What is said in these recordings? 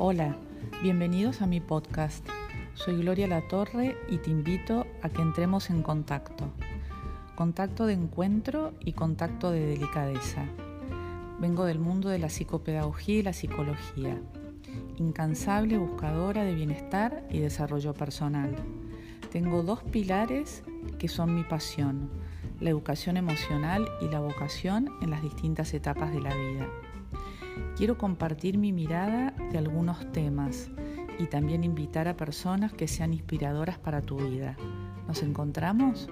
Hola, bienvenidos a mi podcast. Soy Gloria Latorre y te invito a que entremos en contacto. Contacto de encuentro y contacto de delicadeza. Vengo del mundo de la psicopedagogía y la psicología. Incansable buscadora de bienestar y desarrollo personal. Tengo dos pilares que son mi pasión, la educación emocional y la vocación en las distintas etapas de la vida. Quiero compartir mi mirada de algunos temas y también invitar a personas que sean inspiradoras para tu vida. ¿Nos encontramos?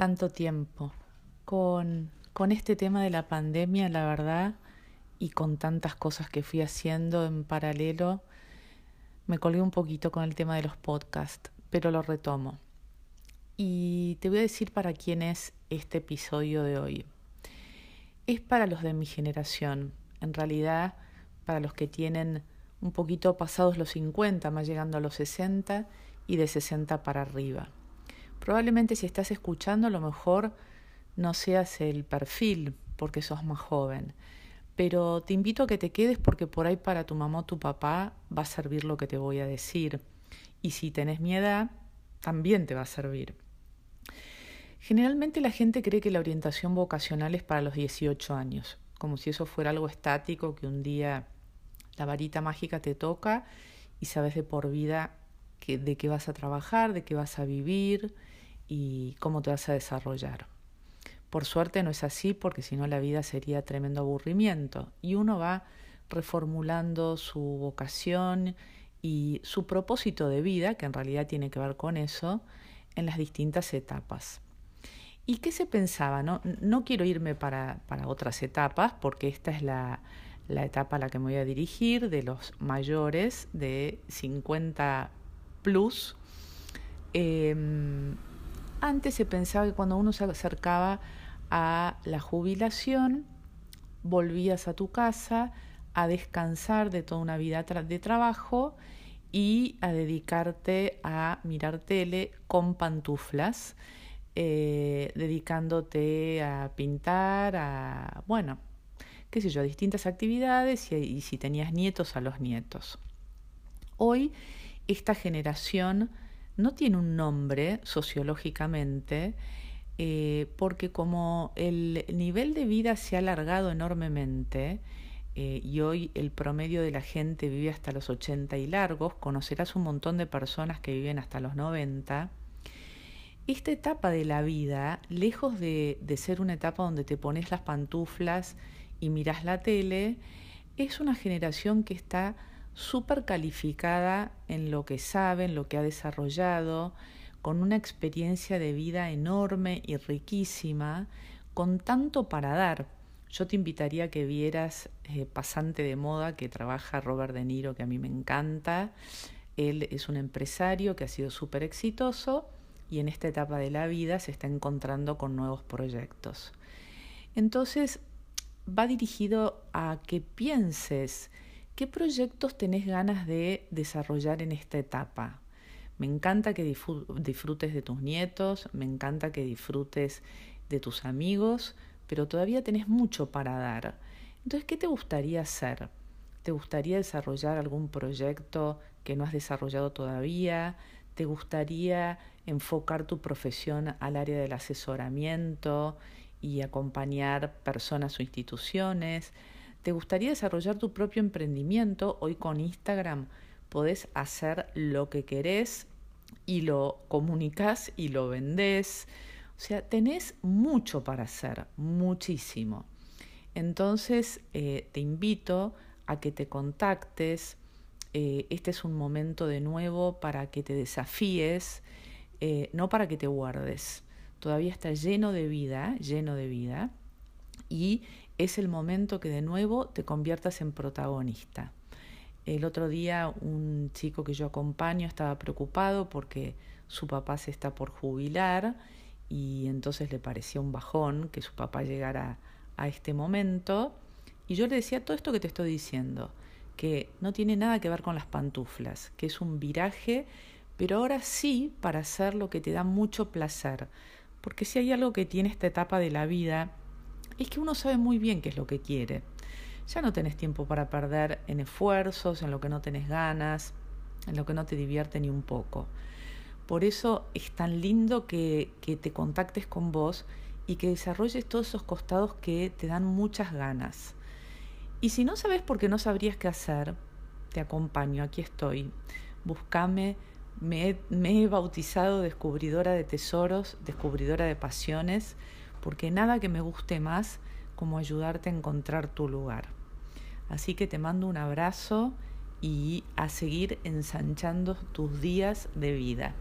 Tanto tiempo con, con este tema de la pandemia, la verdad, y con tantas cosas que fui haciendo en paralelo, me colgué un poquito con el tema de los podcasts, pero lo retomo. Y te voy a decir para quién es este episodio de hoy. Es para los de mi generación, en realidad para los que tienen un poquito pasados los 50, más llegando a los 60 y de 60 para arriba. Probablemente si estás escuchando a lo mejor no seas el perfil porque sos más joven, pero te invito a que te quedes porque por ahí para tu mamá o tu papá va a servir lo que te voy a decir. Y si tenés mi edad, también te va a servir. Generalmente la gente cree que la orientación vocacional es para los 18 años, como si eso fuera algo estático que un día la varita mágica te toca y sabes de por vida que, de qué vas a trabajar, de qué vas a vivir y cómo te vas a desarrollar. Por suerte no es así porque si no la vida sería tremendo aburrimiento y uno va reformulando su vocación y su propósito de vida, que en realidad tiene que ver con eso, en las distintas etapas. ¿Y qué se pensaba? No, quiero irme para, para otras etapas porque esta es la, la etapa a la que me voy a dirigir de los mayores de 50 plus. Em, antes se pensaba que cuando uno se acercaba a la jubilación, volvías a tu casa a descansar de toda una vida de trabajo y a dedicarte a mirar tele con pantuflas, eh, dedicándote a pintar, a, bueno, qué sé yo, distintas actividades y si tenías nietos, a los nietos. Hoy esta generación no tiene un nombre sociológicamente, eh, porque como el nivel de vida se ha alargado enormemente, eh, y hoy el promedio de la gente vive hasta los 80 y largos, conocerás un montón de personas que viven hasta los 90. Esta etapa de la vida, lejos de, de ser una etapa donde te pones las pantuflas y miras la tele, es una generación que está súper calificada en lo que sabe, en lo que ha desarrollado, con una experiencia de vida enorme y riquísima, con tanto para dar. Yo te invitaría a que vieras eh, Pasante de Moda, que trabaja Robert De Niro, que a mí me encanta. Él es un empresario que ha sido súper exitoso y en esta etapa de la vida se está encontrando con nuevos proyectos. Entonces, va dirigido a que pienses ¿Qué proyectos tenés ganas de desarrollar en esta etapa? Me encanta que disfrutes de tus nietos, me encanta que disfrutes de tus amigos, pero todavía tenés mucho para dar. Entonces, ¿qué te gustaría hacer? ¿Te gustaría desarrollar algún proyecto que no has desarrollado todavía? ¿Te gustaría enfocar tu profesión al área del asesoramiento y acompañar personas o instituciones? ¿Te gustaría desarrollar tu propio emprendimiento? Hoy con Instagram podés hacer lo que querés y lo comunicas y lo vendés. O sea, tenés mucho para hacer, muchísimo. Entonces, eh, te invito a que te contactes. Eh, este es un momento de nuevo para que te desafíes, eh, no para que te guardes. Todavía está lleno de vida, lleno de vida. Y es el momento que de nuevo te conviertas en protagonista. El otro día un chico que yo acompaño estaba preocupado porque su papá se está por jubilar y entonces le parecía un bajón que su papá llegara a este momento. Y yo le decía todo esto que te estoy diciendo, que no tiene nada que ver con las pantuflas, que es un viraje, pero ahora sí para hacer lo que te da mucho placer. Porque si hay algo que tiene esta etapa de la vida, es que uno sabe muy bien qué es lo que quiere. Ya no tenés tiempo para perder en esfuerzos, en lo que no tenés ganas, en lo que no te divierte ni un poco. Por eso es tan lindo que, te contactes con vos y que desarrolles todos esos costados que te dan muchas ganas. Y si no sabes por qué no sabrías qué hacer, te acompaño, aquí estoy. Búscame, me he, bautizado descubridora de tesoros, descubridora de pasiones, porque nada que me guste más como ayudarte a encontrar tu lugar. Así que te mando un abrazo y a seguir ensanchando tus días de vida.